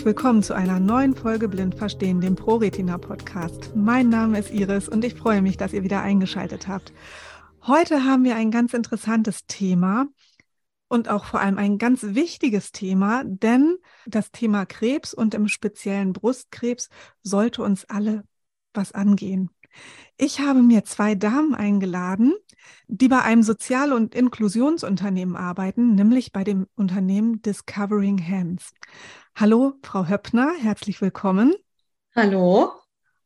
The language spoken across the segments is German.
herzlich willkommen zu einer neuen Folge Blind Verstehen, dem ProRetina Podcast. Mein Name ist Iris und ich freue mich, dass ihr wieder eingeschaltet habt. Heute haben wir ein ganz interessantes Thema und auch vor allem ein ganz wichtiges Thema, denn das Thema Krebs und im speziellen Brustkrebs sollte uns alle was angehen. Ich habe mir zwei Damen eingeladen, die bei einem Sozial- und Inklusionsunternehmen arbeiten, nämlich bei dem Unternehmen Discovering Hands. Hallo, Frau Höppner, herzlich willkommen. Hallo.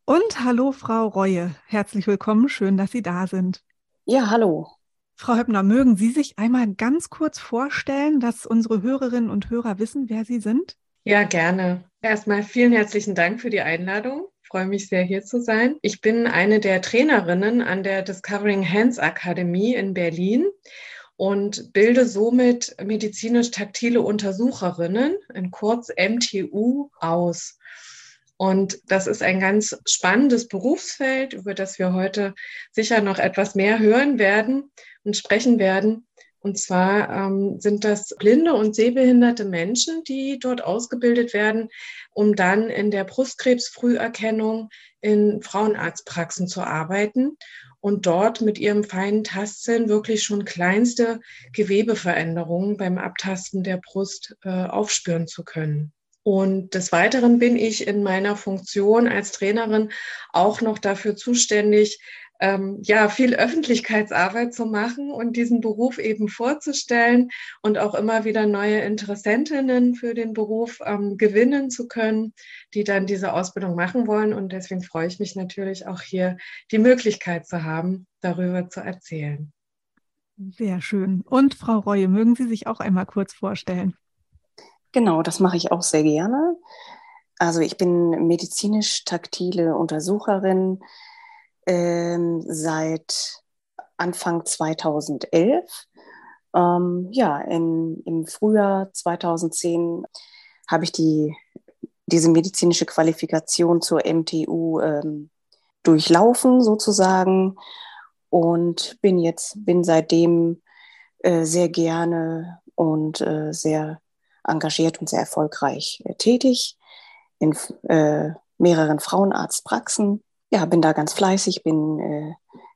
Und hallo, Frau Reue, herzlich willkommen. Schön, dass Sie da sind. Ja, hallo. Frau Höppner, mögen Sie sich einmal ganz kurz vorstellen, dass unsere Hörerinnen und Hörer wissen, wer Sie sind? Ja, gerne. Erstmal vielen herzlichen Dank für die Einladung. Ich freue mich sehr, hier zu sein. Ich bin eine der Trainerinnen an der Discovering Hands Akademie in Berlin und bilde somit medizinisch-taktile Untersucherinnen, in kurz MTU, aus. Und das ist ein ganz spannendes Berufsfeld, über das wir heute sicher noch etwas mehr hören werden und sprechen werden. Und zwar ähm, sind das blinde und sehbehinderte Menschen, die dort ausgebildet werden, um dann in der Brustkrebsfrüherkennung in Frauenarztpraxen zu arbeiten und dort mit ihrem feinen Tastsinn wirklich schon kleinste Gewebeveränderungen beim Abtasten der Brust äh, aufspüren zu können. Und des Weiteren bin ich in meiner Funktion als Trainerin auch noch dafür zuständig, ähm, ja, viel Öffentlichkeitsarbeit zu machen und diesen Beruf eben vorzustellen und auch immer wieder neue Interessentinnen für den Beruf ähm, gewinnen zu können, die dann diese Ausbildung machen wollen. Und deswegen freue ich mich natürlich auch hier die Möglichkeit zu haben, darüber zu erzählen. Sehr schön. Und Frau Reue, mögen Sie sich auch einmal kurz vorstellen? Genau, das mache ich auch sehr gerne. Also ich bin medizinisch-taktile Untersucherin ähm, seit Anfang 2011. Ähm, ja, in, im Frühjahr 2010 habe ich die, diese medizinische Qualifikation zur MTU ähm, durchlaufen sozusagen und bin jetzt, bin seitdem äh, sehr gerne und äh, sehr engagiert und sehr erfolgreich äh, tätig in äh, mehreren Frauenarztpraxen ja, bin da ganz fleißig, bin äh,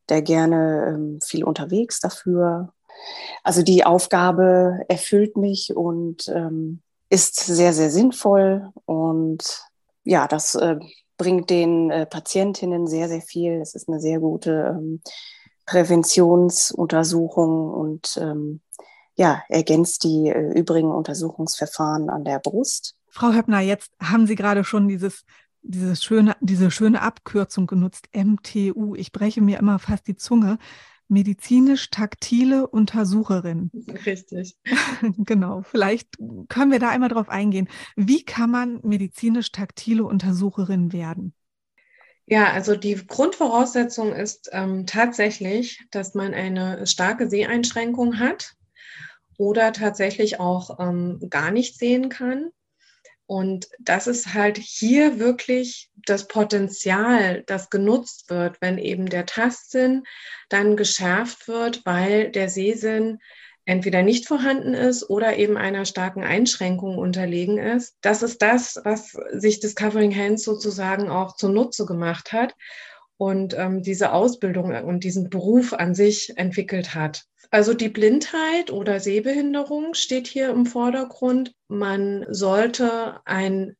da gerne ähm, viel unterwegs dafür. Also die Aufgabe erfüllt mich und ähm, ist sehr, sehr sinnvoll und ja, das äh, bringt den äh, Patientinnen sehr, sehr viel. Es ist eine sehr gute ähm, Präventionsuntersuchung und ähm, ja, ergänzt die äh, übrigen Untersuchungsverfahren an der Brust. Frau Höppner, jetzt haben Sie gerade schon dieses dieses schöne, diese schöne Abkürzung genutzt, MTU. Ich breche mir immer fast die Zunge. Medizinisch-taktile Untersucherin. Richtig. genau. Vielleicht können wir da einmal drauf eingehen. Wie kann man medizinisch-taktile Untersucherin werden? Ja, also die Grundvoraussetzung ist ähm, tatsächlich, dass man eine starke Seheinschränkung hat oder tatsächlich auch ähm, gar nicht sehen kann. Und das ist halt hier wirklich das Potenzial, das genutzt wird, wenn eben der Tastsinn dann geschärft wird, weil der Sehsinn entweder nicht vorhanden ist oder eben einer starken Einschränkung unterlegen ist. Das ist das, was sich Discovering Hands sozusagen auch zunutze gemacht hat und ähm, diese Ausbildung und diesen Beruf an sich entwickelt hat. Also die Blindheit oder Sehbehinderung steht hier im Vordergrund. Man sollte ein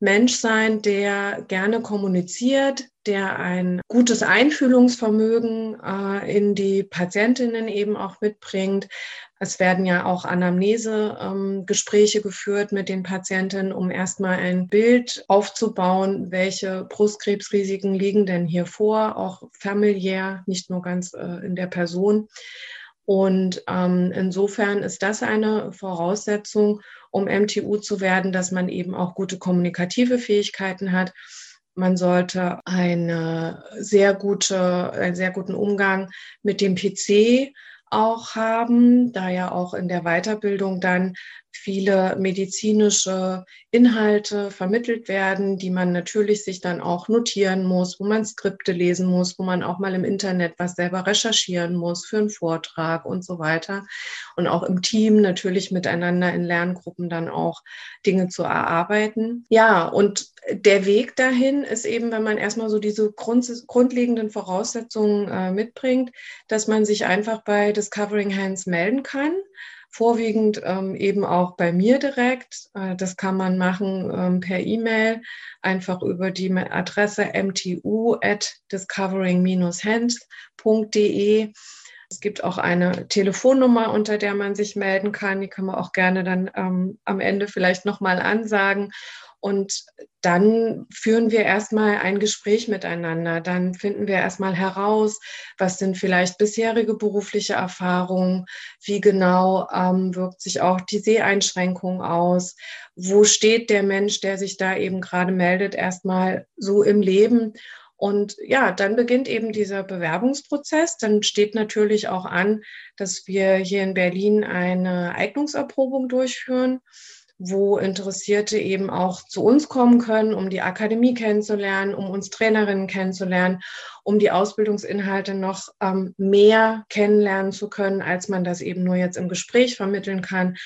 Mensch sein, der gerne kommuniziert, der ein gutes Einfühlungsvermögen äh, in die Patientinnen eben auch mitbringt. Es werden ja auch Anamnesegespräche ähm, geführt mit den Patientinnen, um erstmal ein Bild aufzubauen, welche Brustkrebsrisiken liegen denn hier vor, auch familiär, nicht nur ganz äh, in der Person. Und ähm, insofern ist das eine Voraussetzung, um MTU zu werden, dass man eben auch gute kommunikative Fähigkeiten hat. Man sollte eine sehr gute, einen sehr guten Umgang mit dem PC auch haben, da ja auch in der Weiterbildung dann viele medizinische Inhalte vermittelt werden, die man natürlich sich dann auch notieren muss, wo man Skripte lesen muss, wo man auch mal im Internet was selber recherchieren muss für einen Vortrag und so weiter. Und auch im Team natürlich miteinander in Lerngruppen dann auch Dinge zu erarbeiten. Ja, und der Weg dahin ist eben, wenn man erstmal so diese Grund, grundlegenden Voraussetzungen äh, mitbringt, dass man sich einfach bei Discovering Hands melden kann vorwiegend ähm, eben auch bei mir direkt. Äh, das kann man machen ähm, per E-Mail, einfach über die Adresse mtu at discovering-hands.de. Es gibt auch eine Telefonnummer, unter der man sich melden kann. Die kann man auch gerne dann ähm, am Ende vielleicht nochmal ansagen. Und dann führen wir erstmal ein Gespräch miteinander. Dann finden wir erstmal heraus, was sind vielleicht bisherige berufliche Erfahrungen, wie genau ähm, wirkt sich auch die Seheinschränkung aus, wo steht der Mensch, der sich da eben gerade meldet, erstmal so im Leben. Und ja, dann beginnt eben dieser Bewerbungsprozess. Dann steht natürlich auch an, dass wir hier in Berlin eine Eignungserprobung durchführen wo Interessierte eben auch zu uns kommen können, um die Akademie kennenzulernen, um uns Trainerinnen kennenzulernen, um die Ausbildungsinhalte noch ähm, mehr kennenlernen zu können, als man das eben nur jetzt im Gespräch vermitteln kann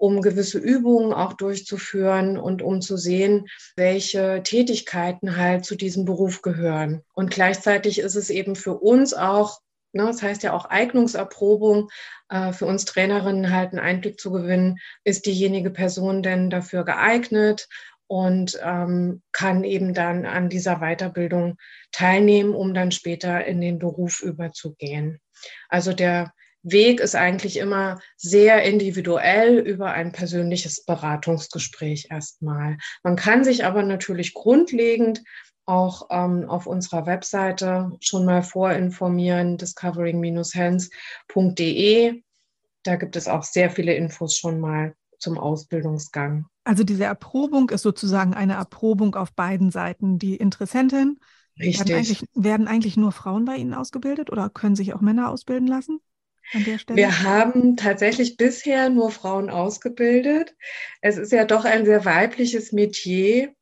um gewisse Übungen auch durchzuführen und um zu sehen, welche Tätigkeiten halt zu diesem Beruf gehören. Und gleichzeitig ist es eben für uns auch Ne, das heißt ja auch Eignungserprobung äh, für uns Trainerinnen halt einen Einblick zu gewinnen, ist diejenige Person denn dafür geeignet und ähm, kann eben dann an dieser Weiterbildung teilnehmen, um dann später in den Beruf überzugehen. Also der Weg ist eigentlich immer sehr individuell über ein persönliches Beratungsgespräch erstmal. Man kann sich aber natürlich grundlegend auch ähm, auf unserer Webseite schon mal vorinformieren, discovering-hands.de. Da gibt es auch sehr viele Infos schon mal zum Ausbildungsgang. Also diese Erprobung ist sozusagen eine Erprobung auf beiden Seiten. Die Interessentin Richtig. Werden eigentlich, werden eigentlich nur Frauen bei Ihnen ausgebildet oder können sich auch Männer ausbilden lassen? Wir haben tatsächlich bisher nur Frauen ausgebildet. Es ist ja doch ein sehr weibliches Metier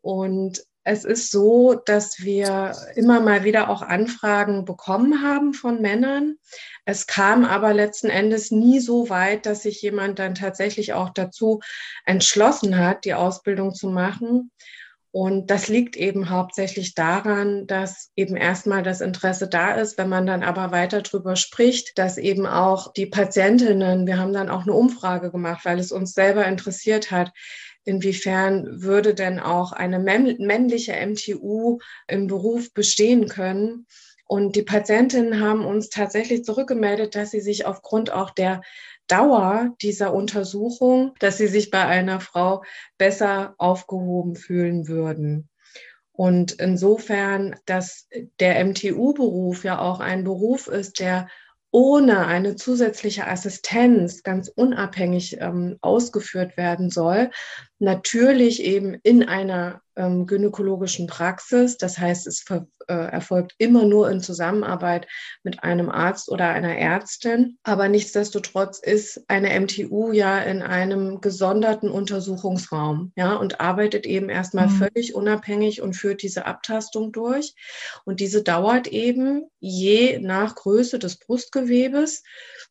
und es ist so, dass wir immer mal wieder auch Anfragen bekommen haben von Männern. Es kam aber letzten Endes nie so weit, dass sich jemand dann tatsächlich auch dazu entschlossen hat, die Ausbildung zu machen. Und das liegt eben hauptsächlich daran, dass eben erstmal das Interesse da ist, wenn man dann aber weiter drüber spricht, dass eben auch die Patientinnen, wir haben dann auch eine Umfrage gemacht, weil es uns selber interessiert hat, inwiefern würde denn auch eine männliche MTU im Beruf bestehen können. Und die Patientinnen haben uns tatsächlich zurückgemeldet, dass sie sich aufgrund auch der Dauer dieser Untersuchung, dass sie sich bei einer Frau besser aufgehoben fühlen würden. Und insofern, dass der MTU-Beruf ja auch ein Beruf ist, der ohne eine zusätzliche Assistenz ganz unabhängig ähm, ausgeführt werden soll, natürlich eben in einer ähm, gynäkologischen Praxis. Das heißt, es ver, äh, erfolgt immer nur in Zusammenarbeit mit einem Arzt oder einer Ärztin. Aber nichtsdestotrotz ist eine MTU ja in einem gesonderten Untersuchungsraum, ja, und arbeitet eben erstmal mhm. völlig unabhängig und führt diese Abtastung durch. Und diese dauert eben je nach Größe des Brustgewebes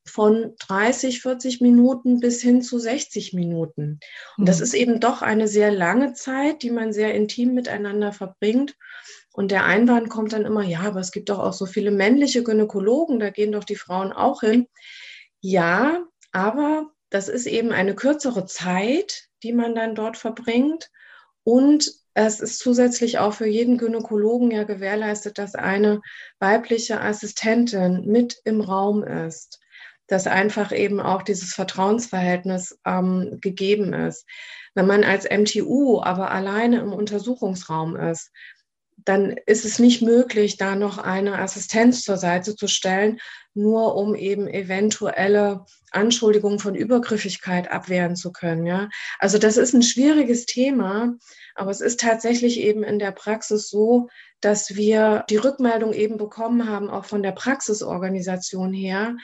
von 30, 40 Minuten bis hin zu 60 Minuten. Und das mhm. ist eben doch eine sehr lange Zeit, die man sehr intim miteinander verbringt. Und der Einwand kommt dann immer, ja, aber es gibt doch auch so viele männliche Gynäkologen, da gehen doch die Frauen auch hin. Ja, aber das ist eben eine kürzere Zeit, die man dann dort verbringt. Und es ist zusätzlich auch für jeden Gynäkologen ja gewährleistet, dass eine weibliche Assistentin mit im Raum ist dass einfach eben auch dieses Vertrauensverhältnis ähm, gegeben ist. Wenn man als MTU aber alleine im Untersuchungsraum ist, dann ist es nicht möglich, da noch eine Assistenz zur Seite zu stellen, nur um eben eventuelle Anschuldigungen von Übergriffigkeit abwehren zu können. Ja? Also das ist ein schwieriges Thema, aber es ist tatsächlich eben in der Praxis so, dass wir die Rückmeldung eben bekommen haben, auch von der Praxisorganisation her,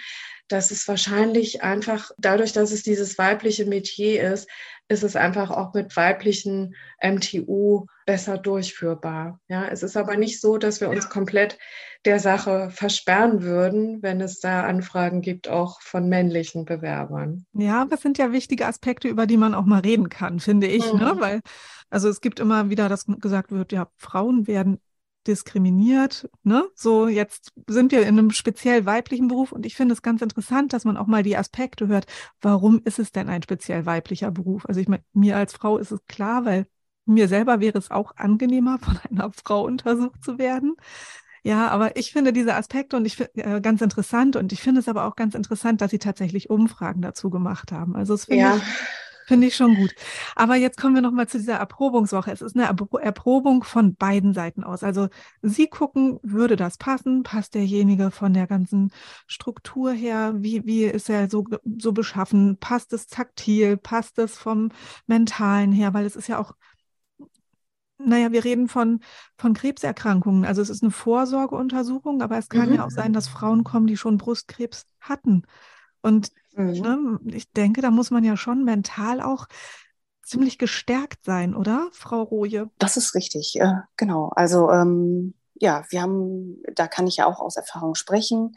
dass es wahrscheinlich einfach dadurch, dass es dieses weibliche Metier ist, ist es einfach auch mit weiblichen MTU besser durchführbar. Ja, es ist aber nicht so, dass wir uns komplett der Sache versperren würden, wenn es da Anfragen gibt, auch von männlichen Bewerbern. Ja, das sind ja wichtige Aspekte, über die man auch mal reden kann, finde ich, ne? mhm. ne? Weil, also es gibt immer wieder, dass gesagt wird, ja, Frauen werden diskriminiert. Ne? So, jetzt sind wir in einem speziell weiblichen Beruf und ich finde es ganz interessant, dass man auch mal die Aspekte hört. Warum ist es denn ein speziell weiblicher Beruf? Also ich meine, mir als Frau ist es klar, weil mir selber wäre es auch angenehmer, von einer Frau untersucht zu werden. Ja, aber ich finde diese Aspekte und ich finde äh, ganz interessant und ich finde es aber auch ganz interessant, dass sie tatsächlich Umfragen dazu gemacht haben. Also es finde ja. ich Finde ich schon gut. Aber jetzt kommen wir nochmal zu dieser Erprobungswoche. Es ist eine Erprobung von beiden Seiten aus. Also Sie gucken, würde das passen? Passt derjenige von der ganzen Struktur her? Wie, wie ist er so, so beschaffen? Passt es taktil? Passt es vom Mentalen her? Weil es ist ja auch naja, wir reden von, von Krebserkrankungen. Also es ist eine Vorsorgeuntersuchung, aber es kann mhm. ja auch sein, dass Frauen kommen, die schon Brustkrebs hatten. Und mhm. ne, ich denke, da muss man ja schon mental auch ziemlich gestärkt sein, oder, Frau Roje? Das ist richtig, äh, genau. Also ähm, ja, wir haben, da kann ich ja auch aus Erfahrung sprechen.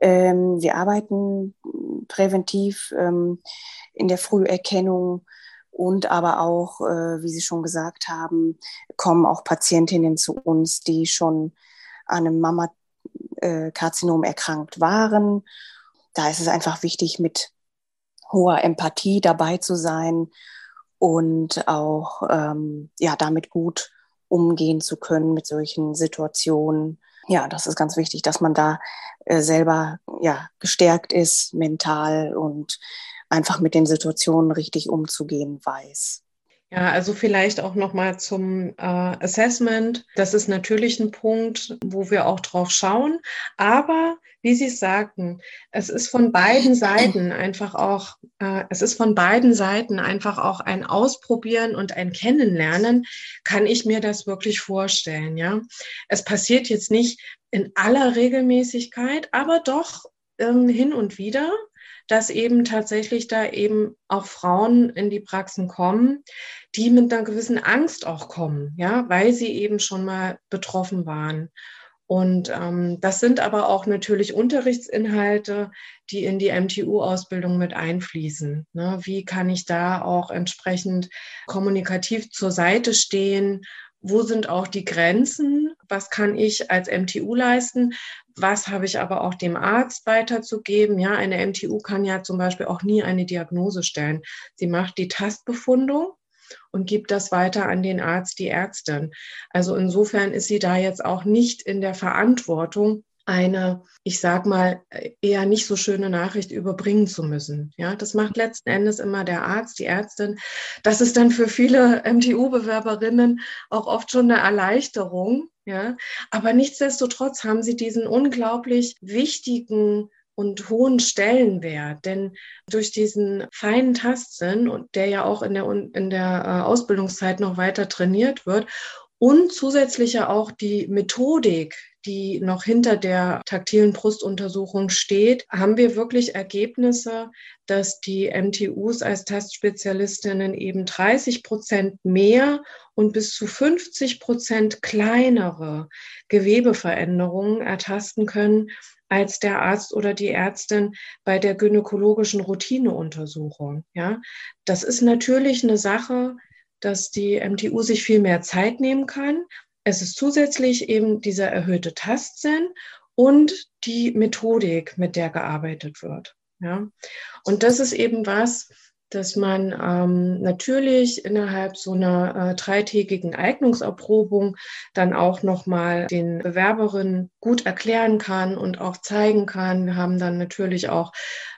Ähm, wir arbeiten präventiv ähm, in der Früherkennung und aber auch, äh, wie Sie schon gesagt haben, kommen auch Patientinnen zu uns, die schon an einem Mammakarzinom erkrankt waren da ist es einfach wichtig, mit hoher Empathie dabei zu sein und auch ähm, ja damit gut umgehen zu können mit solchen Situationen. Ja, das ist ganz wichtig, dass man da äh, selber ja gestärkt ist mental und einfach mit den Situationen richtig umzugehen weiß. Ja, also vielleicht auch noch mal zum äh, Assessment. Das ist natürlich ein Punkt, wo wir auch drauf schauen. Aber wie Sie sagten, es ist von beiden Seiten einfach auch, äh, es ist von beiden Seiten einfach auch ein Ausprobieren und ein Kennenlernen. Kann ich mir das wirklich vorstellen? Ja, es passiert jetzt nicht in aller Regelmäßigkeit, aber doch ähm, hin und wieder dass eben tatsächlich da eben auch Frauen in die Praxen kommen, die mit einer gewissen Angst auch kommen, ja, weil sie eben schon mal betroffen waren. Und ähm, das sind aber auch natürlich Unterrichtsinhalte, die in die MTU-Ausbildung mit einfließen. Ne? Wie kann ich da auch entsprechend kommunikativ zur Seite stehen? Wo sind auch die Grenzen? Was kann ich als MTU leisten? Was habe ich aber auch dem Arzt weiterzugeben? Ja, eine MTU kann ja zum Beispiel auch nie eine Diagnose stellen. Sie macht die Tastbefundung und gibt das weiter an den Arzt, die Ärztin. Also insofern ist sie da jetzt auch nicht in der Verantwortung, eine, ich sag mal, eher nicht so schöne Nachricht überbringen zu müssen. Ja, das macht letzten Endes immer der Arzt, die Ärztin. Das ist dann für viele MTU-Bewerberinnen auch oft schon eine Erleichterung. Ja, aber nichtsdestotrotz haben sie diesen unglaublich wichtigen und hohen Stellenwert. Denn durch diesen feinen Tastsinn, der ja auch in der, in der äh, Ausbildungszeit noch weiter trainiert wird, und zusätzlich ja auch die Methodik, die noch hinter der taktilen Brustuntersuchung steht, haben wir wirklich Ergebnisse, dass die MTUs als Tastspezialistinnen eben 30 Prozent mehr und bis zu 50 Prozent kleinere Gewebeveränderungen ertasten können als der Arzt oder die Ärztin bei der gynäkologischen Routineuntersuchung. Ja, das ist natürlich eine Sache, dass die MTU sich viel mehr Zeit nehmen kann. Es ist zusätzlich eben dieser erhöhte Tastsinn und die Methodik, mit der gearbeitet wird. Ja, und das ist eben was, dass man ähm, natürlich innerhalb so einer äh, dreitägigen Eignungserprobung dann auch nochmal den Bewerberinnen gut erklären kann und auch zeigen kann. Wir haben dann natürlich auch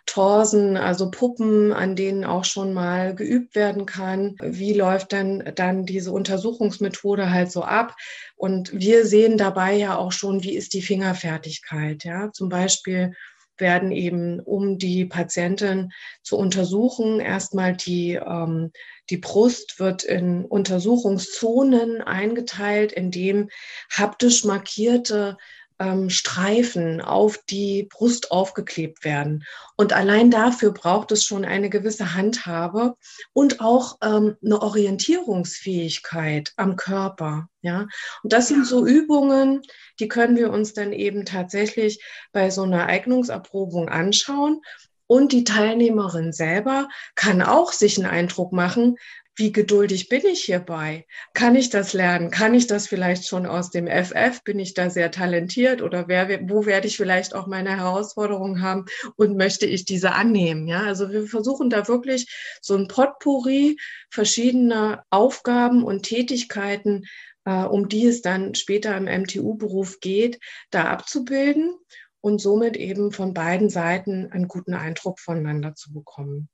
Torsen, also Puppen, an denen auch schon mal geübt werden kann. Wie läuft denn dann diese Untersuchungsmethode halt so ab? Und wir sehen dabei ja auch schon, wie ist die Fingerfertigkeit, ja? Zum Beispiel werden eben, um die Patientin zu untersuchen, erstmal die, ähm, die Brust wird in Untersuchungszonen eingeteilt, in dem haptisch markierte ähm, Streifen auf die Brust aufgeklebt werden. Und allein dafür braucht es schon eine gewisse Handhabe und auch ähm, eine Orientierungsfähigkeit am Körper. Ja, und das sind so Übungen, die können wir uns dann eben tatsächlich bei so einer Eignungserprobung anschauen. Und die Teilnehmerin selber kann auch sich einen Eindruck machen, wie geduldig bin ich hierbei? Kann ich das lernen? Kann ich das vielleicht schon aus dem FF? Bin ich da sehr talentiert oder wer, wo werde ich vielleicht auch meine Herausforderungen haben und möchte ich diese annehmen? Ja, also wir versuchen da wirklich so ein Potpourri verschiedener Aufgaben und Tätigkeiten, äh, um die es dann später im MTU-Beruf geht, da abzubilden und somit eben von beiden Seiten einen guten Eindruck voneinander zu bekommen.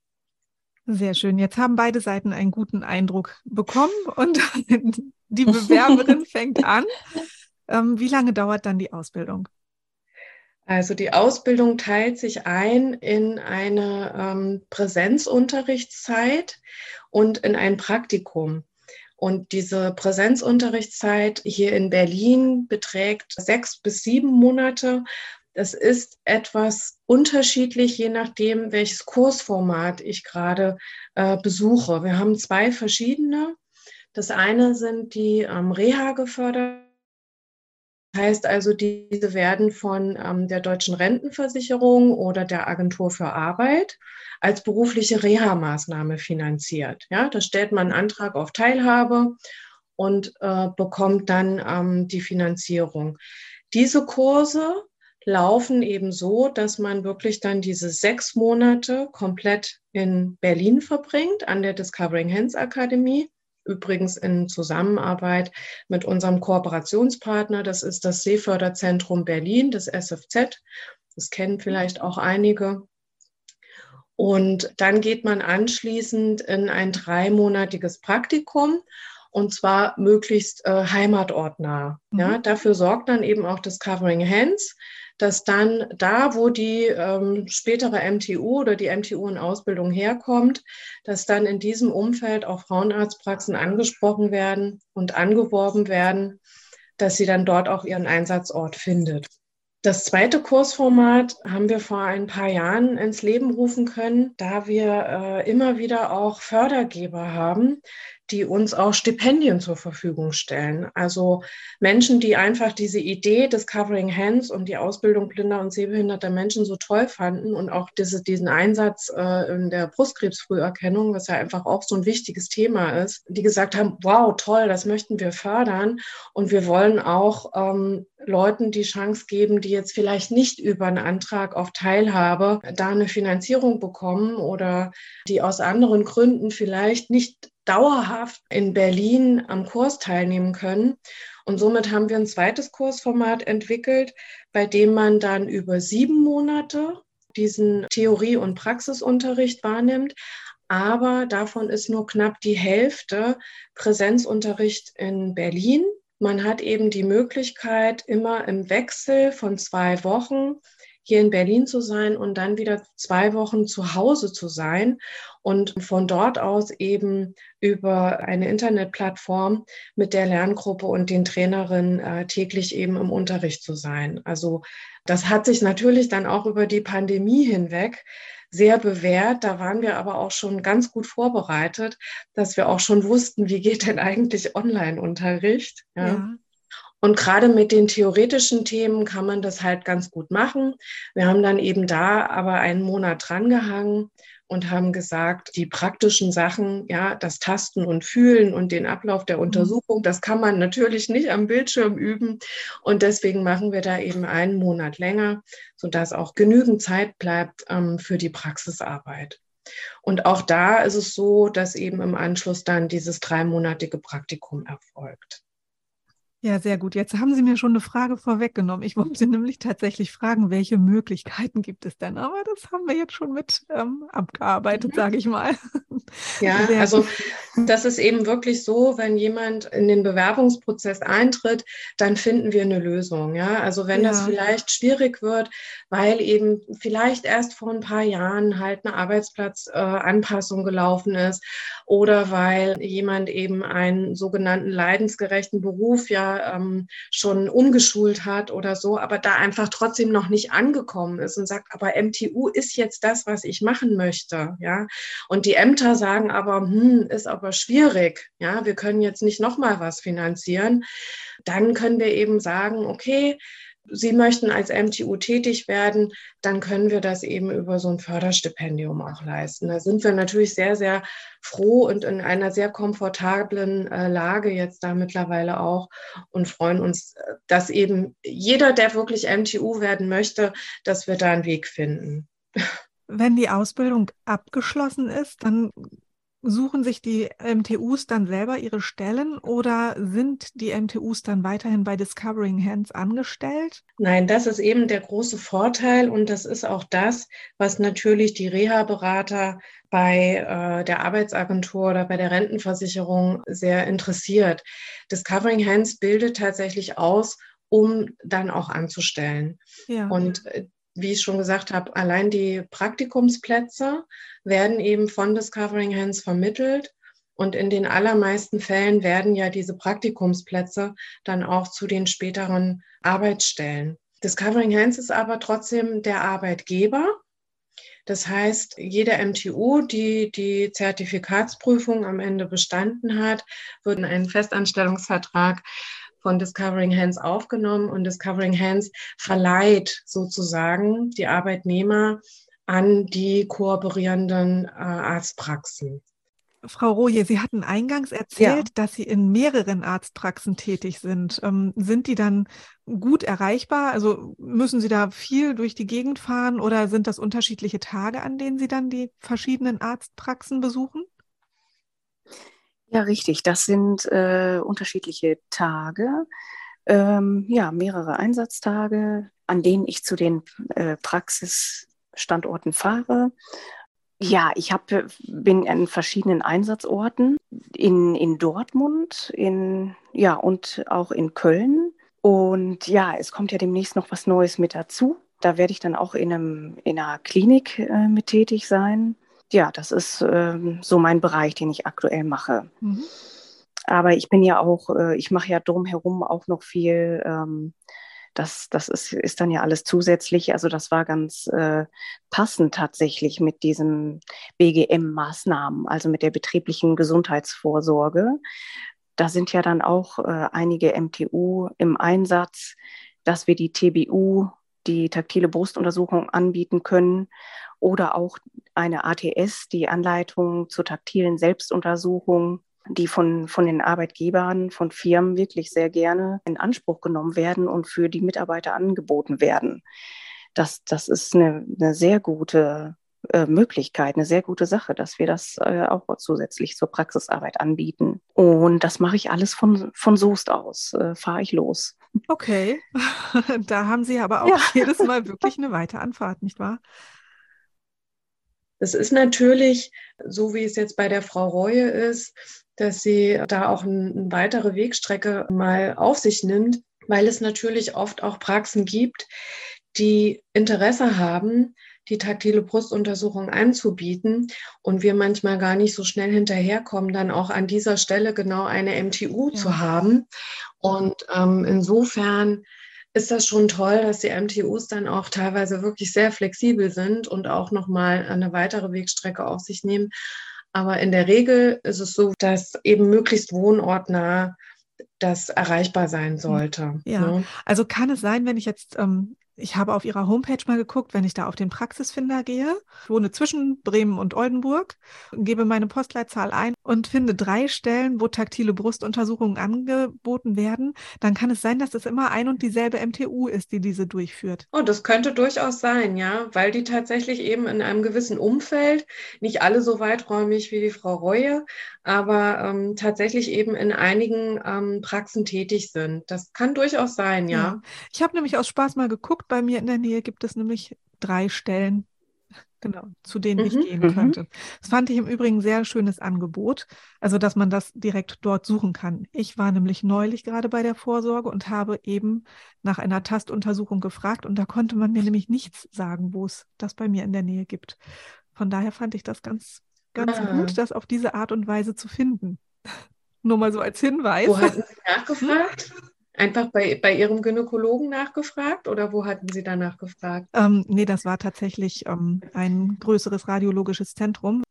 Sehr schön. Jetzt haben beide Seiten einen guten Eindruck bekommen und die Bewerberin fängt an. Ähm, wie lange dauert dann die Ausbildung? Also die Ausbildung teilt sich ein in eine ähm, Präsenzunterrichtszeit und in ein Praktikum. Und diese Präsenzunterrichtszeit hier in Berlin beträgt sechs bis sieben Monate das ist etwas unterschiedlich, je nachdem, welches Kursformat ich gerade äh, besuche. Wir haben zwei verschiedene. Das eine sind die ähm, Reha gefördert. Das heißt also, diese werden von ähm, der Deutschen Rentenversicherung oder der Agentur für Arbeit als berufliche Reha-Maßnahme finanziert. Ja, da stellt man einen Antrag auf Teilhabe und äh, bekommt dann ähm, die Finanzierung. Diese Kurse laufen eben so, dass man wirklich dann diese sechs Monate komplett in Berlin verbringt, an der Discovering Hands Akademie. Übrigens in Zusammenarbeit mit unserem Kooperationspartner, das ist das Seeförderzentrum Berlin, das SFZ. Das kennen vielleicht auch einige. Und dann geht man anschließend in ein dreimonatiges Praktikum und zwar möglichst äh, heimatortnah. Mhm. Ja, dafür sorgt dann eben auch Discovering Hands, dass dann da, wo die ähm, spätere MTU oder die MTU in Ausbildung herkommt, dass dann in diesem Umfeld auch Frauenarztpraxen angesprochen werden und angeworben werden, dass sie dann dort auch ihren Einsatzort findet. Das zweite Kursformat haben wir vor ein paar Jahren ins Leben rufen können, da wir äh, immer wieder auch Fördergeber haben, die uns auch Stipendien zur Verfügung stellen. Also Menschen, die einfach diese Idee des Covering Hands und die Ausbildung blinder und sehbehinderter Menschen so toll fanden und auch diese, diesen Einsatz äh, in der Brustkrebsfrüherkennung, was ja einfach auch so ein wichtiges Thema ist, die gesagt haben, wow, toll, das möchten wir fördern und wir wollen auch ähm, Leuten die Chance geben, die jetzt vielleicht nicht über einen Antrag auf Teilhabe da eine Finanzierung bekommen oder die aus anderen Gründen vielleicht nicht dauerhaft in Berlin am Kurs teilnehmen können. Und somit haben wir ein zweites Kursformat entwickelt, bei dem man dann über sieben Monate diesen Theorie- und Praxisunterricht wahrnimmt. Aber davon ist nur knapp die Hälfte Präsenzunterricht in Berlin. Man hat eben die Möglichkeit, immer im Wechsel von zwei Wochen hier in Berlin zu sein und dann wieder zwei Wochen zu Hause zu sein und von dort aus eben über eine Internetplattform mit der Lerngruppe und den Trainerinnen äh, täglich eben im Unterricht zu sein. Also das hat sich natürlich dann auch über die Pandemie hinweg sehr bewährt. Da waren wir aber auch schon ganz gut vorbereitet, dass wir auch schon wussten, wie geht denn eigentlich Online-Unterricht. Ja. ja. Und gerade mit den theoretischen Themen kann man das halt ganz gut machen. Wir haben dann eben da aber einen Monat drangehangen und haben gesagt, die praktischen Sachen, ja, das Tasten und Fühlen und den Ablauf der mhm. Untersuchung, das kann man natürlich nicht am Bildschirm üben. Und deswegen machen wir da eben einen Monat länger, sodass auch genügend Zeit bleibt ähm, für die Praxisarbeit. Und auch da ist es so, dass eben im Anschluss dann dieses dreimonatige Praktikum erfolgt. Ja, sehr gut. Jetzt haben Sie mir schon eine Frage vorweggenommen. Ich wollte nämlich tatsächlich fragen, welche Möglichkeiten gibt es denn? Aber das haben wir jetzt schon mit ähm, abgearbeitet, mhm. sage ich mal. Ja, also das ist eben wirklich so, wenn jemand in den Bewerbungsprozess eintritt, dann finden wir eine Lösung. Ja, also wenn ja. das vielleicht schwierig wird, weil eben vielleicht erst vor ein paar Jahren halt eine Arbeitsplatzanpassung äh, gelaufen ist oder weil jemand eben einen sogenannten leidensgerechten Beruf ja ähm, schon umgeschult hat oder so, aber da einfach trotzdem noch nicht angekommen ist und sagt, aber MTU ist jetzt das, was ich machen möchte. Ja, und die Ämter sagen aber, hm, ist aber schwierig. Ja, wir können jetzt nicht nochmal was finanzieren. Dann können wir eben sagen, okay, Sie möchten als MTU tätig werden, dann können wir das eben über so ein Förderstipendium auch leisten. Da sind wir natürlich sehr, sehr froh und in einer sehr komfortablen äh, Lage jetzt da mittlerweile auch und freuen uns, äh, dass eben jeder, der wirklich MTU werden möchte, dass wir da einen Weg finden. Wenn die Ausbildung abgeschlossen ist, dann Suchen sich die MTUs dann selber ihre Stellen oder sind die MTUs dann weiterhin bei Discovering Hands angestellt? Nein, das ist eben der große Vorteil und das ist auch das, was natürlich die Reha-Berater bei äh, der Arbeitsagentur oder bei der Rentenversicherung sehr interessiert. Discovering Hands bildet tatsächlich aus, um dann auch anzustellen. Ja. Und äh, wie ich schon gesagt habe, allein die Praktikumsplätze werden eben von Discovering Hands vermittelt. Und in den allermeisten Fällen werden ja diese Praktikumsplätze dann auch zu den späteren Arbeitsstellen. Discovering Hands ist aber trotzdem der Arbeitgeber. Das heißt, jede MTU, die die Zertifikatsprüfung am Ende bestanden hat, wird in einen Festanstellungsvertrag von Discovering Hands aufgenommen und Discovering Hands verleiht sozusagen die Arbeitnehmer an die kooperierenden äh, Arztpraxen. Frau Roje, Sie hatten eingangs erzählt, ja. dass Sie in mehreren Arztpraxen tätig sind. Ähm, sind die dann gut erreichbar? Also müssen Sie da viel durch die Gegend fahren oder sind das unterschiedliche Tage, an denen Sie dann die verschiedenen Arztpraxen besuchen? Ja, richtig. Das sind äh, unterschiedliche Tage, ähm, ja, mehrere Einsatztage, an denen ich zu den äh, Praxisstandorten fahre. Ja, ich hab, bin an verschiedenen Einsatzorten in, in Dortmund in, ja, und auch in Köln. Und ja, es kommt ja demnächst noch was Neues mit dazu. Da werde ich dann auch in, einem, in einer Klinik äh, mit tätig sein ja, das ist ähm, so mein Bereich, den ich aktuell mache. Mhm. Aber ich bin ja auch, äh, ich mache ja drumherum auch noch viel. Ähm, das, das ist, ist dann ja alles zusätzlich. Also das war ganz äh, passend tatsächlich mit diesen BGM-Maßnahmen, also mit der betrieblichen Gesundheitsvorsorge. Da sind ja dann auch äh, einige MTU im Einsatz, dass wir die TBU, die taktile Brustuntersuchung, anbieten können oder auch eine ATS, die Anleitung zur taktilen Selbstuntersuchung, die von, von den Arbeitgebern, von Firmen wirklich sehr gerne in Anspruch genommen werden und für die Mitarbeiter angeboten werden. Das, das ist eine, eine sehr gute äh, Möglichkeit, eine sehr gute Sache, dass wir das äh, auch zusätzlich zur Praxisarbeit anbieten. Und das mache ich alles von, von Soest aus, äh, fahre ich los. Okay, da haben Sie aber auch ja. jedes Mal wirklich eine weite Anfahrt, nicht wahr? Das ist natürlich, so wie es jetzt bei der Frau Reue ist, dass sie da auch eine weitere Wegstrecke mal auf sich nimmt, weil es natürlich oft auch Praxen gibt, die Interesse haben, die taktile Brustuntersuchung anzubieten und wir manchmal gar nicht so schnell hinterherkommen, dann auch an dieser Stelle genau eine MTU ja. zu haben. Und ähm, insofern ist das schon toll, dass die MTUs dann auch teilweise wirklich sehr flexibel sind und auch nochmal eine weitere Wegstrecke auf sich nehmen. Aber in der Regel ist es so, dass eben möglichst wohnortnah das erreichbar sein sollte. Ja, ne? also kann es sein, wenn ich jetzt ähm, ich habe auf ihrer Homepage mal geguckt, wenn ich da auf den Praxisfinder gehe. Ich wohne zwischen Bremen und Oldenburg, gebe meine Postleitzahl ein und finde drei Stellen, wo taktile Brustuntersuchungen angeboten werden. Dann kann es sein, dass es immer ein und dieselbe MTU ist, die diese durchführt. Oh, das könnte durchaus sein, ja, weil die tatsächlich eben in einem gewissen Umfeld, nicht alle so weiträumig wie die Frau Reue, aber ähm, tatsächlich eben in einigen ähm, Praxen tätig sind. Das kann durchaus sein, ja. ja. Ich habe nämlich aus Spaß mal geguckt, bei mir in der Nähe gibt es nämlich drei Stellen. Genau, zu denen mhm. ich gehen mhm. könnte. Das fand ich im Übrigen ein sehr schönes Angebot, also dass man das direkt dort suchen kann. Ich war nämlich neulich gerade bei der Vorsorge und habe eben nach einer Tastuntersuchung gefragt und da konnte man mir nämlich nichts sagen, wo es das bei mir in der Nähe gibt. Von daher fand ich das ganz, ganz ah. gut, das auf diese Art und Weise zu finden. Nur mal so als Hinweis. Wo hatten Sie nachgefragt? Einfach bei, bei Ihrem Gynäkologen nachgefragt oder wo hatten Sie danach gefragt? Ähm, nee, das war tatsächlich ähm, ein größeres radiologisches Zentrum.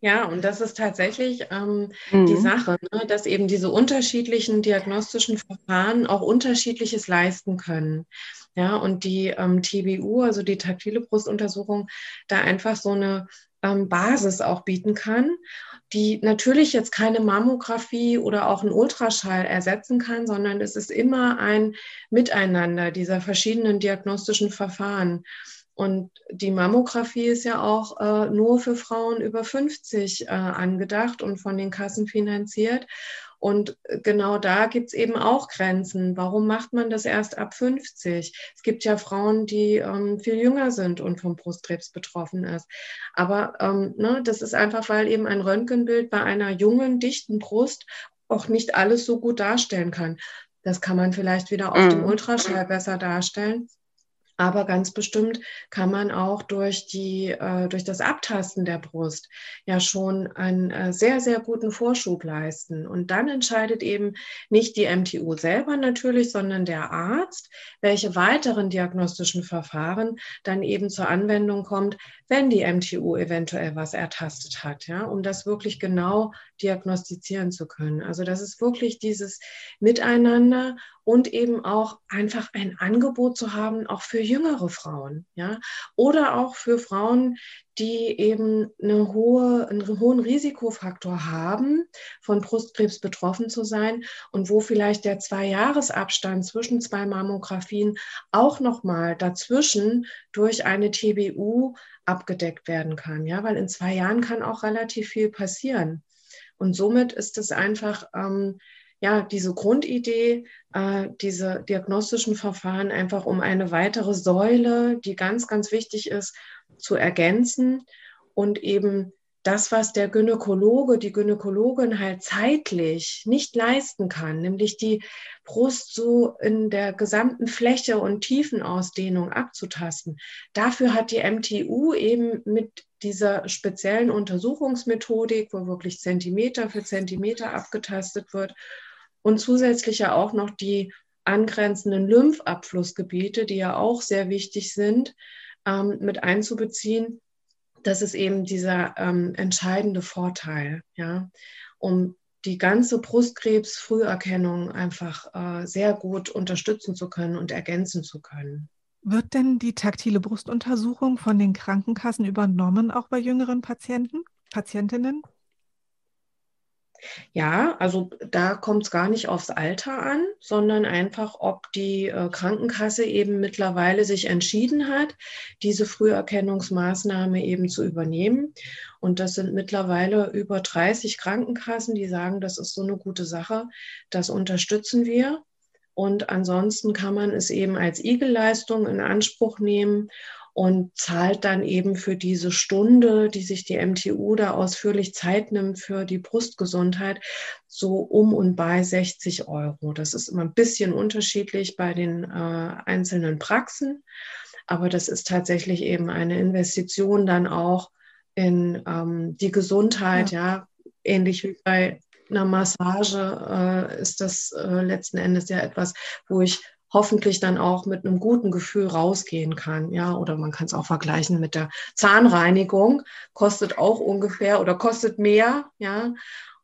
Ja, und das ist tatsächlich ähm, mhm. die Sache, ne, dass eben diese unterschiedlichen diagnostischen Verfahren auch unterschiedliches leisten können. Ja, und die ähm, TBU, also die taktile Brustuntersuchung, da einfach so eine ähm, Basis auch bieten kann, die natürlich jetzt keine Mammographie oder auch einen Ultraschall ersetzen kann, sondern es ist immer ein Miteinander dieser verschiedenen diagnostischen Verfahren. Und die Mammographie ist ja auch äh, nur für Frauen über 50 äh, angedacht und von den Kassen finanziert. Und genau da gibt es eben auch Grenzen. Warum macht man das erst ab 50? Es gibt ja Frauen, die ähm, viel jünger sind und vom Brustkrebs betroffen ist. Aber ähm, ne, das ist einfach, weil eben ein Röntgenbild bei einer jungen, dichten Brust auch nicht alles so gut darstellen kann. Das kann man vielleicht wieder auf mhm. dem Ultraschall besser darstellen. Aber ganz bestimmt kann man auch durch, die, äh, durch das Abtasten der Brust ja schon einen äh, sehr, sehr guten Vorschub leisten. Und dann entscheidet eben nicht die MTU selber natürlich, sondern der Arzt, welche weiteren diagnostischen Verfahren dann eben zur Anwendung kommt, wenn die MTU eventuell was ertastet hat, ja, um das wirklich genau diagnostizieren zu können. Also das ist wirklich dieses Miteinander und eben auch einfach ein Angebot zu haben, auch für jüngere Frauen, ja, oder auch für Frauen, die eben eine hohe, einen hohen Risikofaktor haben, von Brustkrebs betroffen zu sein und wo vielleicht der Zwei-Jahres-Abstand zwischen zwei Mammografien auch nochmal dazwischen durch eine TBU abgedeckt werden kann, ja, weil in zwei Jahren kann auch relativ viel passieren. Und somit ist es einfach ähm, ja, diese Grundidee, äh, diese diagnostischen Verfahren einfach um eine weitere Säule, die ganz, ganz wichtig ist, zu ergänzen und eben das, was der Gynäkologe, die Gynäkologin halt zeitlich nicht leisten kann, nämlich die Brust so in der gesamten Fläche und Tiefenausdehnung abzutasten. Dafür hat die MTU eben mit dieser speziellen Untersuchungsmethodik, wo wirklich Zentimeter für Zentimeter abgetastet wird und zusätzlich ja auch noch die angrenzenden Lymphabflussgebiete, die ja auch sehr wichtig sind, ähm, mit einzubeziehen. Das ist eben dieser ähm, entscheidende Vorteil, ja, um die ganze Brustkrebsfrüherkennung einfach äh, sehr gut unterstützen zu können und ergänzen zu können. Wird denn die taktile Brustuntersuchung von den Krankenkassen übernommen, auch bei jüngeren Patienten, Patientinnen? Ja, also da kommt es gar nicht aufs Alter an, sondern einfach, ob die äh, Krankenkasse eben mittlerweile sich entschieden hat, diese Früherkennungsmaßnahme eben zu übernehmen. Und das sind mittlerweile über 30 Krankenkassen, die sagen, das ist so eine gute Sache, das unterstützen wir. Und ansonsten kann man es eben als Igelleistung in Anspruch nehmen und zahlt dann eben für diese Stunde, die sich die MTU da ausführlich Zeit nimmt für die Brustgesundheit, so um und bei 60 Euro. Das ist immer ein bisschen unterschiedlich bei den äh, einzelnen Praxen, aber das ist tatsächlich eben eine Investition dann auch in ähm, die Gesundheit, ja. ja, ähnlich wie bei einer Massage äh, ist das äh, letzten Endes ja etwas, wo ich hoffentlich dann auch mit einem guten Gefühl rausgehen kann. Ja, oder man kann es auch vergleichen mit der Zahnreinigung, kostet auch ungefähr oder kostet mehr. Ja,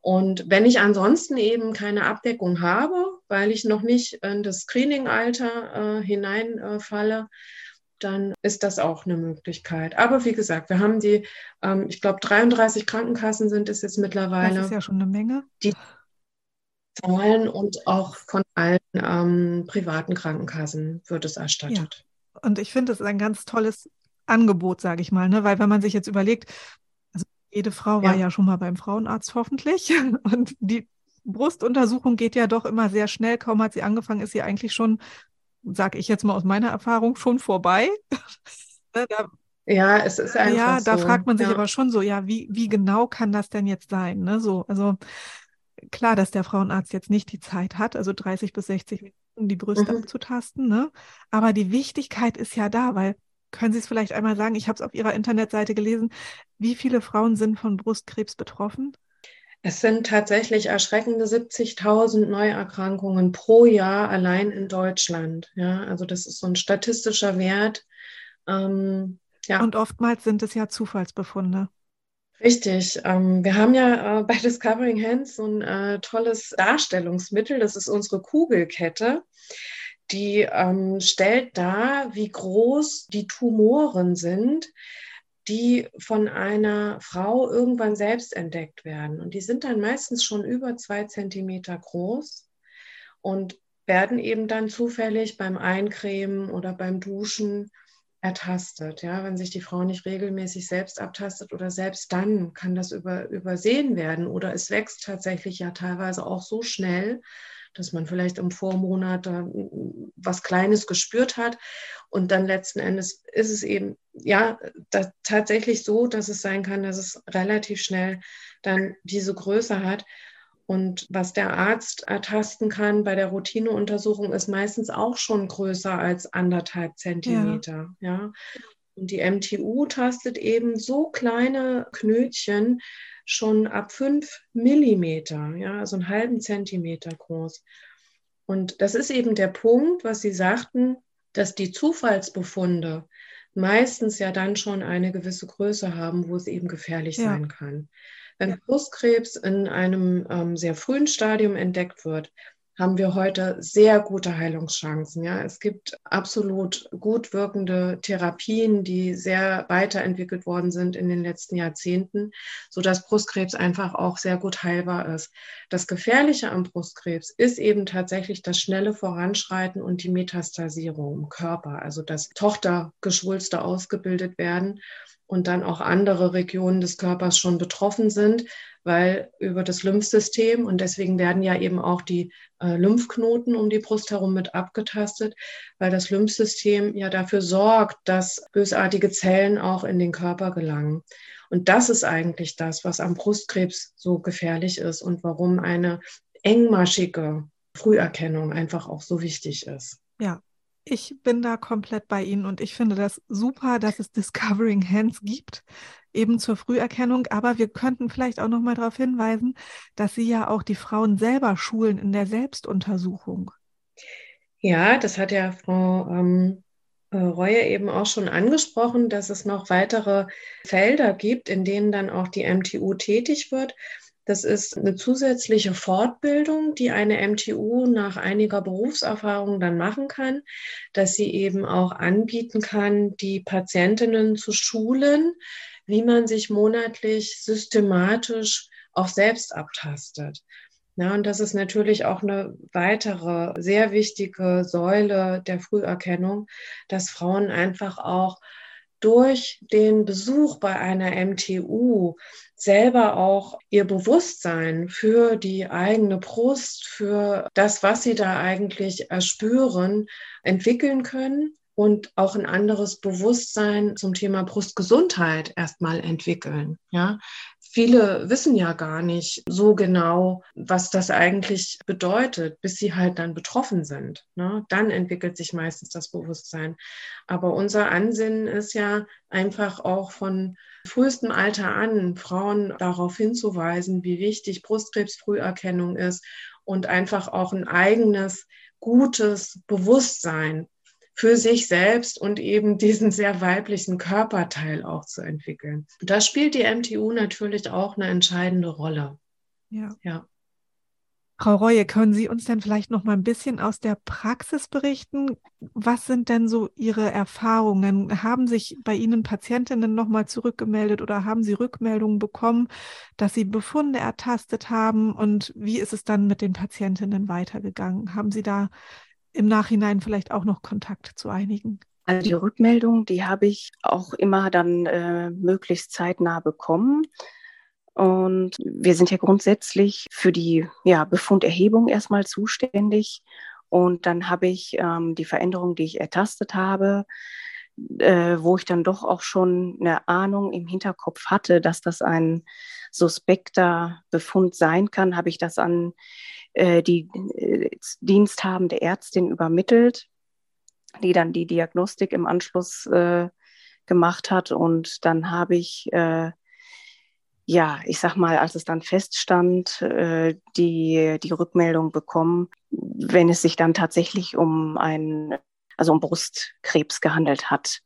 und wenn ich ansonsten eben keine Abdeckung habe, weil ich noch nicht in das Screening-Alter äh, hineinfalle, äh, dann ist das auch eine Möglichkeit. Aber wie gesagt, wir haben die, ähm, ich glaube, 33 Krankenkassen sind es jetzt mittlerweile. Das ist ja schon eine Menge. Die zahlen und auch von allen ähm, privaten Krankenkassen wird es erstattet. Ja. Und ich finde, es ist ein ganz tolles Angebot, sage ich mal, ne? weil wenn man sich jetzt überlegt, also jede Frau war ja. ja schon mal beim Frauenarzt hoffentlich und die Brustuntersuchung geht ja doch immer sehr schnell. Kaum hat sie angefangen, ist sie eigentlich schon, sage ich jetzt mal aus meiner Erfahrung, schon vorbei. Ne, da, ja, es ist einfach ja, da so. fragt man sich ja. aber schon so, ja, wie, wie genau kann das denn jetzt sein? Ne? So, also klar, dass der Frauenarzt jetzt nicht die Zeit hat, also 30 bis 60 Minuten die Brüste Mhm. abzutasten, ne? Aber die Wichtigkeit ist ja da, weil können Sie es vielleicht einmal sagen, ich habe es auf Ihrer Internetseite gelesen, wie viele Frauen sind von Brustkrebs betroffen? Es sind tatsächlich erschreckende 70.000 Neuerkrankungen pro Jahr allein in Deutschland. Ja, also das ist so ein statistischer Wert. Ähm, ja. Und oftmals sind es ja Zufallsbefunde. Richtig. Ähm, wir haben ja äh, bei Discovering Hands so ein äh, tolles Darstellungsmittel. Das ist unsere Kugelkette. Die ähm, stellt dar, wie groß die Tumoren sind, die von einer Frau irgendwann selbst entdeckt werden. Und die sind dann meistens schon über zwei Zentimeter groß und werden eben dann zufällig beim Eincremen oder beim Duschen ertastet. Ja, wenn sich die Frau nicht regelmäßig selbst abtastet oder selbst dann kann das über, übersehen werden oder es wächst tatsächlich ja teilweise auch so schnell, dass man vielleicht im Vormonat was Kleines gespürt hat und dann letzten Endes ist es eben ja tatsächlich so, dass es sein kann, dass es relativ schnell dann diese Größe hat. Und was der Arzt ertasten kann bei der Routineuntersuchung, ist meistens auch schon größer als anderthalb Zentimeter. Ja. ja. Und die MTU tastet eben so kleine Knötchen schon ab fünf Millimeter, ja, also einen halben Zentimeter groß. Und das ist eben der Punkt, was Sie sagten, dass die Zufallsbefunde meistens ja dann schon eine gewisse Größe haben, wo es eben gefährlich ja. sein kann. Wenn Brustkrebs in einem ähm, sehr frühen Stadium entdeckt wird, haben wir heute sehr gute Heilungschancen. Ja, es gibt absolut gut wirkende Therapien, die sehr weiterentwickelt worden sind in den letzten Jahrzehnten, so dass Brustkrebs einfach auch sehr gut heilbar ist. Das Gefährliche am Brustkrebs ist eben tatsächlich das schnelle Voranschreiten und die Metastasierung im Körper, also dass Tochtergeschwulste ausgebildet werden und dann auch andere Regionen des Körpers schon betroffen sind, weil über das Lymphsystem und deswegen werden ja eben auch die äh, Lymphknoten um die Brust herum mit abgetastet, weil das Lymphsystem ja dafür sorgt, dass bösartige Zellen auch in den Körper gelangen. Und das ist eigentlich das, was am Brustkrebs so gefährlich ist und warum eine engmaschige Früherkennung einfach auch so wichtig ist. Ja, ich bin da komplett bei Ihnen und ich finde das super, dass es Discovering Hands gibt, eben zur Früherkennung. Aber wir könnten vielleicht auch noch mal darauf hinweisen, dass Sie ja auch die Frauen selber schulen in der Selbstuntersuchung. Ja, das hat ja Frau ähm, äh, Reue eben auch schon angesprochen, dass es noch weitere Felder gibt, in denen dann auch die MTU tätig wird. Das ist eine zusätzliche Fortbildung, die eine MTU nach einiger Berufserfahrung dann machen kann, dass sie eben auch anbieten kann, die Patientinnen zu schulen, wie man sich monatlich systematisch auch selbst abtastet. Ja, und das ist natürlich auch eine weitere sehr wichtige Säule der Früherkennung, dass Frauen einfach auch durch den Besuch bei einer MTU selber auch ihr Bewusstsein für die eigene Brust, für das, was sie da eigentlich erspüren, entwickeln können und auch ein anderes Bewusstsein zum Thema Brustgesundheit erstmal entwickeln. Ja, viele wissen ja gar nicht so genau, was das eigentlich bedeutet, bis sie halt dann betroffen sind. Ne? Dann entwickelt sich meistens das Bewusstsein. Aber unser Ansinnen ist ja einfach auch von frühestem Alter an Frauen darauf hinzuweisen, wie wichtig Brustkrebsfrüherkennung ist und einfach auch ein eigenes gutes Bewusstsein für sich selbst und eben diesen sehr weiblichen Körperteil auch zu entwickeln. Da spielt die MTU natürlich auch eine entscheidende Rolle. Ja. ja. Frau Reue, können Sie uns denn vielleicht noch mal ein bisschen aus der Praxis berichten? Was sind denn so Ihre Erfahrungen? Haben sich bei Ihnen Patientinnen noch mal zurückgemeldet oder haben Sie Rückmeldungen bekommen, dass Sie Befunde ertastet haben? Und wie ist es dann mit den Patientinnen weitergegangen? Haben Sie da im Nachhinein vielleicht auch noch Kontakt zu einigen? Also die Rückmeldung, die habe ich auch immer dann äh, möglichst zeitnah bekommen. Und wir sind ja grundsätzlich für die ja, Befunderhebung erstmal zuständig. Und dann habe ich ähm, die Veränderung, die ich ertastet habe, äh, wo ich dann doch auch schon eine Ahnung im Hinterkopf hatte, dass das ein suspekter Befund sein kann, habe ich das an äh, die äh, diensthabende Ärztin übermittelt, die dann die Diagnostik im Anschluss äh, gemacht hat. Und dann habe ich äh, ja, ich sag mal, als es dann feststand, äh, die, die Rückmeldung bekommen, wenn es sich dann tatsächlich um ein, also um Brustkrebs gehandelt hat.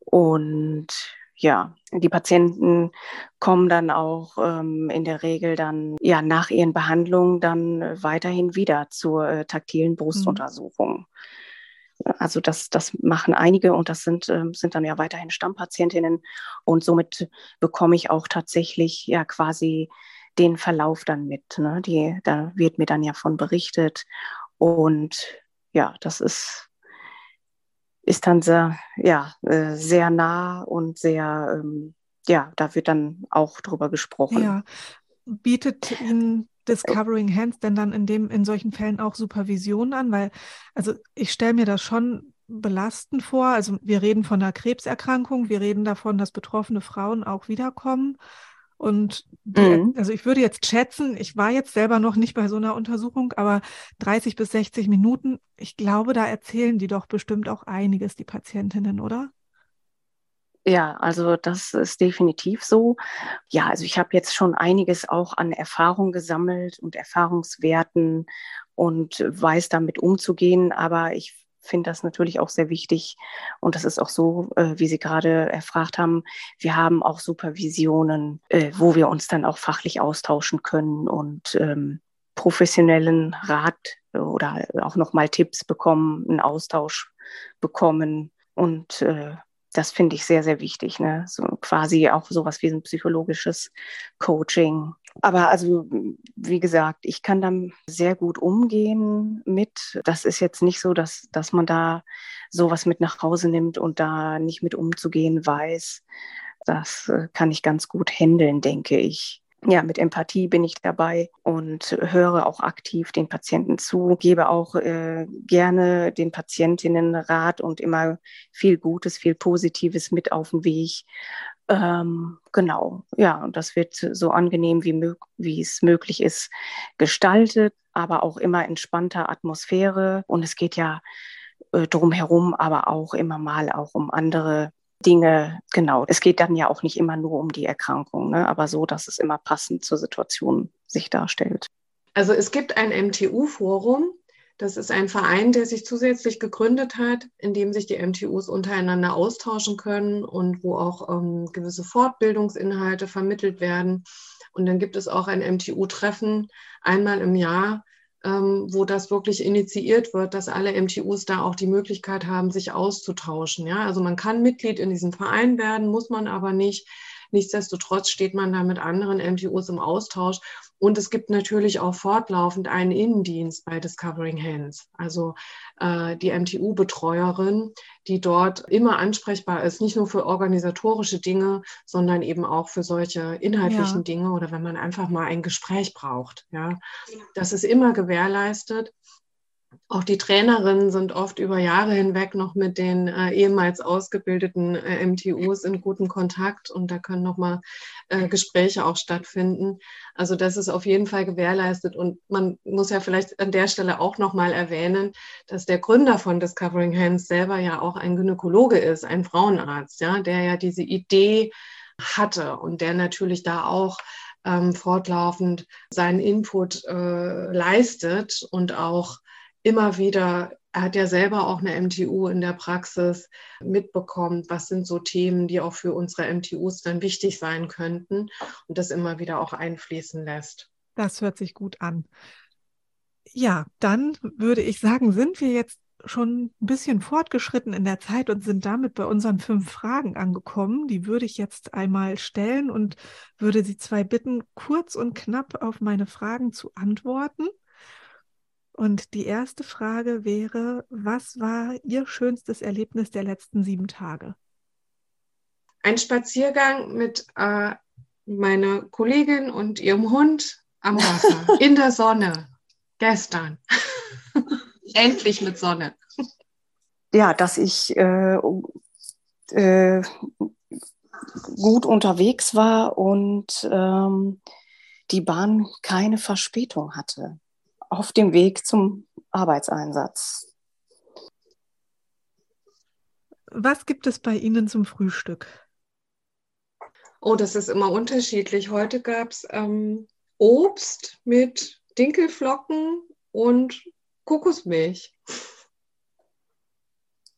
Und ja, die Patienten kommen dann auch ähm, in der Regel dann ja nach ihren Behandlungen dann weiterhin wieder zur äh, taktilen Brustuntersuchung. Mhm. Also das, das machen einige und das sind, äh, sind dann ja weiterhin Stammpatientinnen und somit bekomme ich auch tatsächlich ja quasi den Verlauf dann mit. Ne? Die, da wird mir dann ja von berichtet und ja, das ist, ist dann sehr, ja, äh, sehr nah und sehr, ähm, ja, da wird dann auch drüber gesprochen. Ja, bietet Ihnen Discovering Hands denn dann in dem, in solchen Fällen auch Supervision an? Weil, also ich stelle mir das schon belastend vor. Also wir reden von einer Krebserkrankung, wir reden davon, dass betroffene Frauen auch wiederkommen. Und die, mhm. also ich würde jetzt schätzen, ich war jetzt selber noch nicht bei so einer Untersuchung, aber 30 bis 60 Minuten, ich glaube, da erzählen die doch bestimmt auch einiges, die Patientinnen, oder? Ja, also das ist definitiv so. Ja, also ich habe jetzt schon einiges auch an Erfahrung gesammelt und Erfahrungswerten und weiß damit umzugehen, aber ich finde das natürlich auch sehr wichtig und das ist auch so, äh, wie Sie gerade erfragt haben. Wir haben auch Supervisionen, äh, wo wir uns dann auch fachlich austauschen können und ähm, professionellen Rat oder auch nochmal Tipps bekommen, einen Austausch bekommen und äh, das finde ich sehr, sehr wichtig. Ne? So quasi auch sowas wie ein psychologisches Coaching. Aber also, wie gesagt, ich kann dann sehr gut umgehen mit. Das ist jetzt nicht so, dass, dass man da sowas mit nach Hause nimmt und da nicht mit umzugehen weiß. Das äh, kann ich ganz gut handeln, denke ich ja, mit Empathie bin ich dabei und höre auch aktiv den Patienten zu, gebe auch äh, gerne den Patientinnen Rat und immer viel Gutes, viel Positives mit auf den Weg. Ähm, genau, ja, und das wird so angenehm wie, wie es möglich ist gestaltet, aber auch immer entspannter Atmosphäre. Und es geht ja äh, drumherum, aber auch immer mal auch um andere Dinge, genau. Es geht dann ja auch nicht immer nur um die Erkrankung, ne? aber so, dass es immer passend zur Situation sich darstellt. Also es gibt ein MTU-Forum. Das ist ein Verein, der sich zusätzlich gegründet hat, in dem sich die MTUs untereinander austauschen können und wo auch ähm, gewisse Fortbildungsinhalte vermittelt werden. Und dann gibt es auch ein MTU-Treffen einmal im Jahr, wo das wirklich initiiert wird, dass alle MTUs da auch die Möglichkeit haben, sich auszutauschen. Ja, also man kann Mitglied in diesem Verein werden, muss man aber nicht. Nichtsdestotrotz steht man da mit anderen MTUs im Austausch. Und es gibt natürlich auch fortlaufend einen Innendienst bei Discovering Hands, also äh, die MTU-Betreuerin, die dort immer ansprechbar ist, nicht nur für organisatorische Dinge, sondern eben auch für solche inhaltlichen ja. Dinge oder wenn man einfach mal ein Gespräch braucht. Ja, das ist immer gewährleistet. Auch die Trainerinnen sind oft über Jahre hinweg noch mit den äh, ehemals ausgebildeten äh, MTUs in guten Kontakt und da können nochmal äh, Gespräche auch stattfinden. Also das ist auf jeden Fall gewährleistet und man muss ja vielleicht an der Stelle auch nochmal erwähnen, dass der Gründer von Discovering Hands selber ja auch ein Gynäkologe ist, ein Frauenarzt, ja, der ja diese Idee hatte und der natürlich da auch ähm, fortlaufend seinen Input äh, leistet und auch immer wieder, er hat ja selber auch eine MTU in der Praxis mitbekommen, was sind so Themen, die auch für unsere MTUs dann wichtig sein könnten und das immer wieder auch einfließen lässt. Das hört sich gut an. Ja, dann würde ich sagen, sind wir jetzt schon ein bisschen fortgeschritten in der Zeit und sind damit bei unseren fünf Fragen angekommen. Die würde ich jetzt einmal stellen und würde Sie zwei bitten, kurz und knapp auf meine Fragen zu antworten. Und die erste Frage wäre, was war Ihr schönstes Erlebnis der letzten sieben Tage? Ein Spaziergang mit äh, meiner Kollegin und ihrem Hund am Wasser, in der Sonne, gestern. Endlich mit Sonne. Ja, dass ich äh, äh, gut unterwegs war und ähm, die Bahn keine Verspätung hatte auf dem Weg zum Arbeitseinsatz. Was gibt es bei Ihnen zum Frühstück? Oh, das ist immer unterschiedlich. Heute gab es ähm, Obst mit Dinkelflocken und Kokosmilch.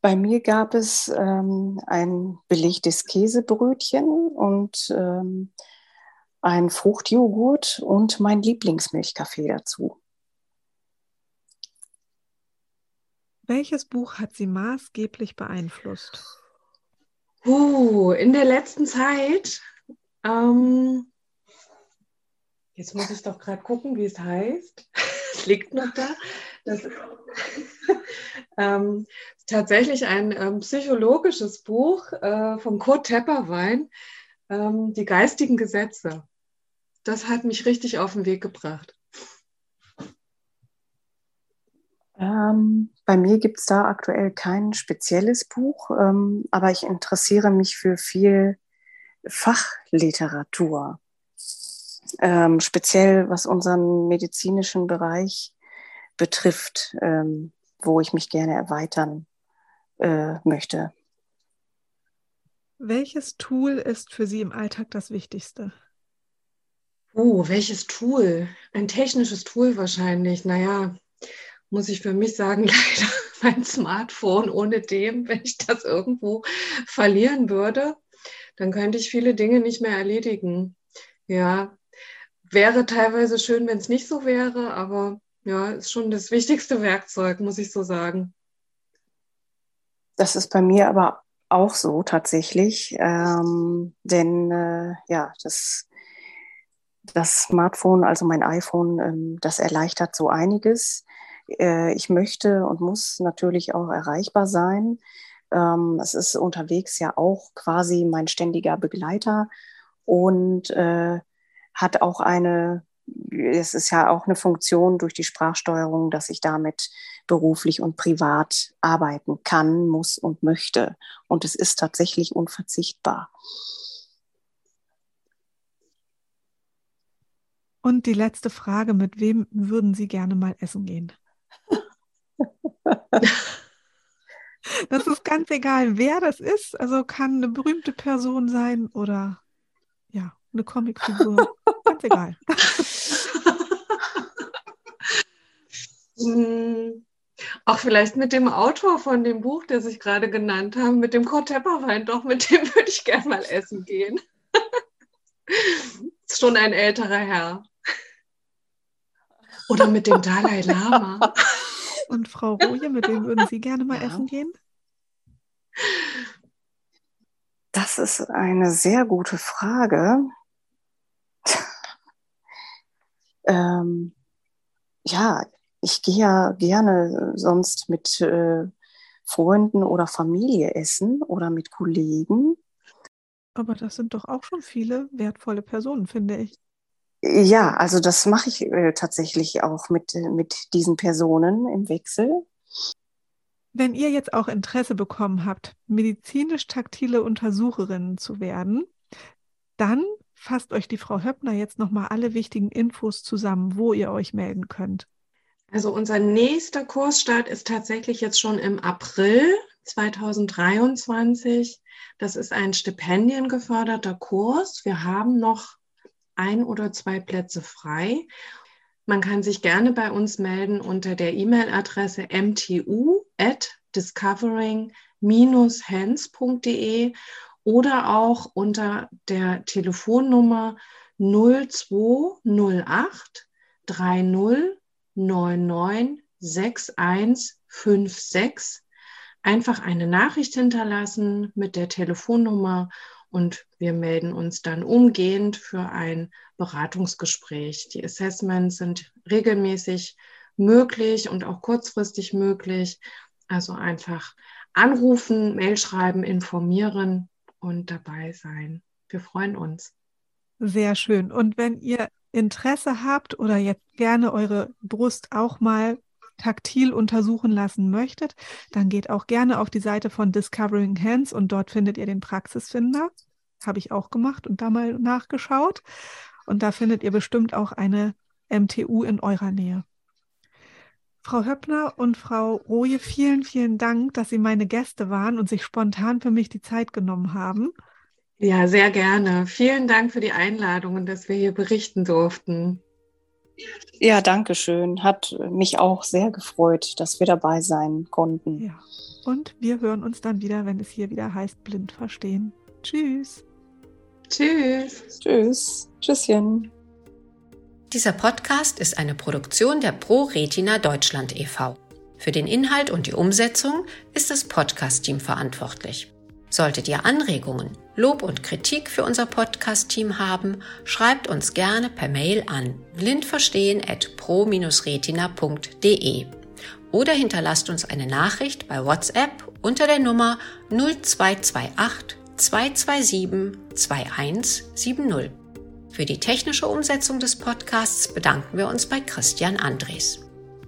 Bei mir gab es ähm, ein belegtes Käsebrötchen und ähm, ein Fruchtjoghurt und mein Lieblingsmilchkaffee dazu. Welches Buch hat Sie maßgeblich beeinflusst? Uh, in der letzten Zeit. Ähm, jetzt muss ich doch gerade gucken, wie es heißt. es liegt noch da. Das ähm, tatsächlich ein ähm, psychologisches Buch äh, von Kurt Tepperwein, ähm, Die geistigen Gesetze. Das hat mich richtig auf den Weg gebracht. Ähm, bei mir gibt es da aktuell kein spezielles Buch, ähm, aber ich interessiere mich für viel Fachliteratur. Ähm, speziell was unseren medizinischen Bereich betrifft, ähm, wo ich mich gerne erweitern äh, möchte. Welches Tool ist für Sie im Alltag das Wichtigste? Oh, welches Tool? Ein technisches Tool wahrscheinlich. Naja, muss ich für mich sagen, leider mein Smartphone. Ohne dem, wenn ich das irgendwo verlieren würde, dann könnte ich viele Dinge nicht mehr erledigen. Ja, wäre teilweise schön, wenn es nicht so wäre, aber ja, ist schon das wichtigste Werkzeug, muss ich so sagen. Das ist bei mir aber auch so tatsächlich, ähm, denn äh, ja, das, das Smartphone, also mein iPhone, ähm, das erleichtert so einiges. Äh, ich möchte und muss natürlich auch erreichbar sein. Ähm, es ist unterwegs ja auch quasi mein ständiger Begleiter und äh, hat auch eine es ist ja auch eine Funktion durch die Sprachsteuerung, dass ich damit beruflich und privat arbeiten kann, muss und möchte. Und es ist tatsächlich unverzichtbar. Und die letzte Frage, mit wem würden Sie gerne mal essen gehen? Das ist ganz egal, wer das ist. Also kann eine berühmte Person sein oder ja, eine Comicfigur. ganz egal. Auch vielleicht mit dem Autor von dem Buch, das ich gerade genannt habe, mit dem Kurt Tepperwein, doch mit dem würde ich gerne mal essen gehen. ist schon ein älterer Herr. Oder mit dem Dalai Lama. Und Frau Roje, mit wem würden Sie gerne mal ja. essen gehen? Das ist eine sehr gute Frage. ähm, ja, ich gehe ja gerne sonst mit äh, Freunden oder Familie essen oder mit Kollegen. Aber das sind doch auch schon viele wertvolle Personen, finde ich. Ja, also das mache ich äh, tatsächlich auch mit, äh, mit diesen Personen im Wechsel. Wenn ihr jetzt auch Interesse bekommen habt, medizinisch-taktile Untersucherin zu werden, dann fasst euch die Frau Höppner jetzt nochmal alle wichtigen Infos zusammen, wo ihr euch melden könnt. Also unser nächster Kursstart ist tatsächlich jetzt schon im April 2023. Das ist ein stipendiengeförderter Kurs. Wir haben noch ein oder zwei Plätze frei. Man kann sich gerne bei uns melden unter der E-Mail-Adresse mtu at discovering-hands.de oder auch unter der Telefonnummer 0208 30 996156 einfach eine Nachricht hinterlassen mit der Telefonnummer und wir melden uns dann umgehend für ein Beratungsgespräch. Die Assessments sind regelmäßig möglich und auch kurzfristig möglich. Also einfach anrufen, Mail schreiben, informieren und dabei sein. Wir freuen uns. Sehr schön. Und wenn ihr Interesse habt oder jetzt gerne eure Brust auch mal taktil untersuchen lassen möchtet, dann geht auch gerne auf die Seite von Discovering Hands und dort findet ihr den Praxisfinder. Habe ich auch gemacht und da mal nachgeschaut. Und da findet ihr bestimmt auch eine MTU in eurer Nähe. Frau Höppner und Frau Roje, vielen, vielen Dank, dass Sie meine Gäste waren und sich spontan für mich die Zeit genommen haben. Ja, sehr gerne. Vielen Dank für die Einladung und dass wir hier berichten durften. Ja, danke schön. Hat mich auch sehr gefreut, dass wir dabei sein konnten. Ja. Und wir hören uns dann wieder, wenn es hier wieder heißt Blind verstehen. Tschüss. Tschüss. Tschüss. Tschüsschen. Dieser Podcast ist eine Produktion der Pro Retina Deutschland e.V. Für den Inhalt und die Umsetzung ist das Podcast-Team verantwortlich. Solltet ihr Anregungen, Lob und Kritik für unser Podcast-Team haben, schreibt uns gerne per Mail an blindverstehen.pro-retina.de oder hinterlasst uns eine Nachricht bei WhatsApp unter der Nummer 0228 227 2170. Für die technische Umsetzung des Podcasts bedanken wir uns bei Christian Andres.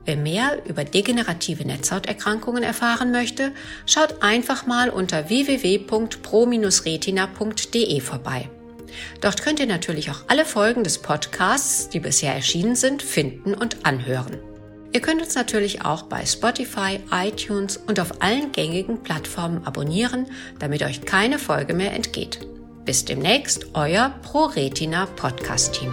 Wer mehr über degenerative Netzhauterkrankungen erfahren möchte, schaut einfach mal unter www.pro-retina.de vorbei. Dort könnt ihr natürlich auch alle Folgen des Podcasts, die bisher erschienen sind, finden und anhören. Ihr könnt uns natürlich auch bei Spotify, iTunes und auf allen gängigen Plattformen abonnieren, damit euch keine Folge mehr entgeht. Bis demnächst, euer ProRetina Podcast Team.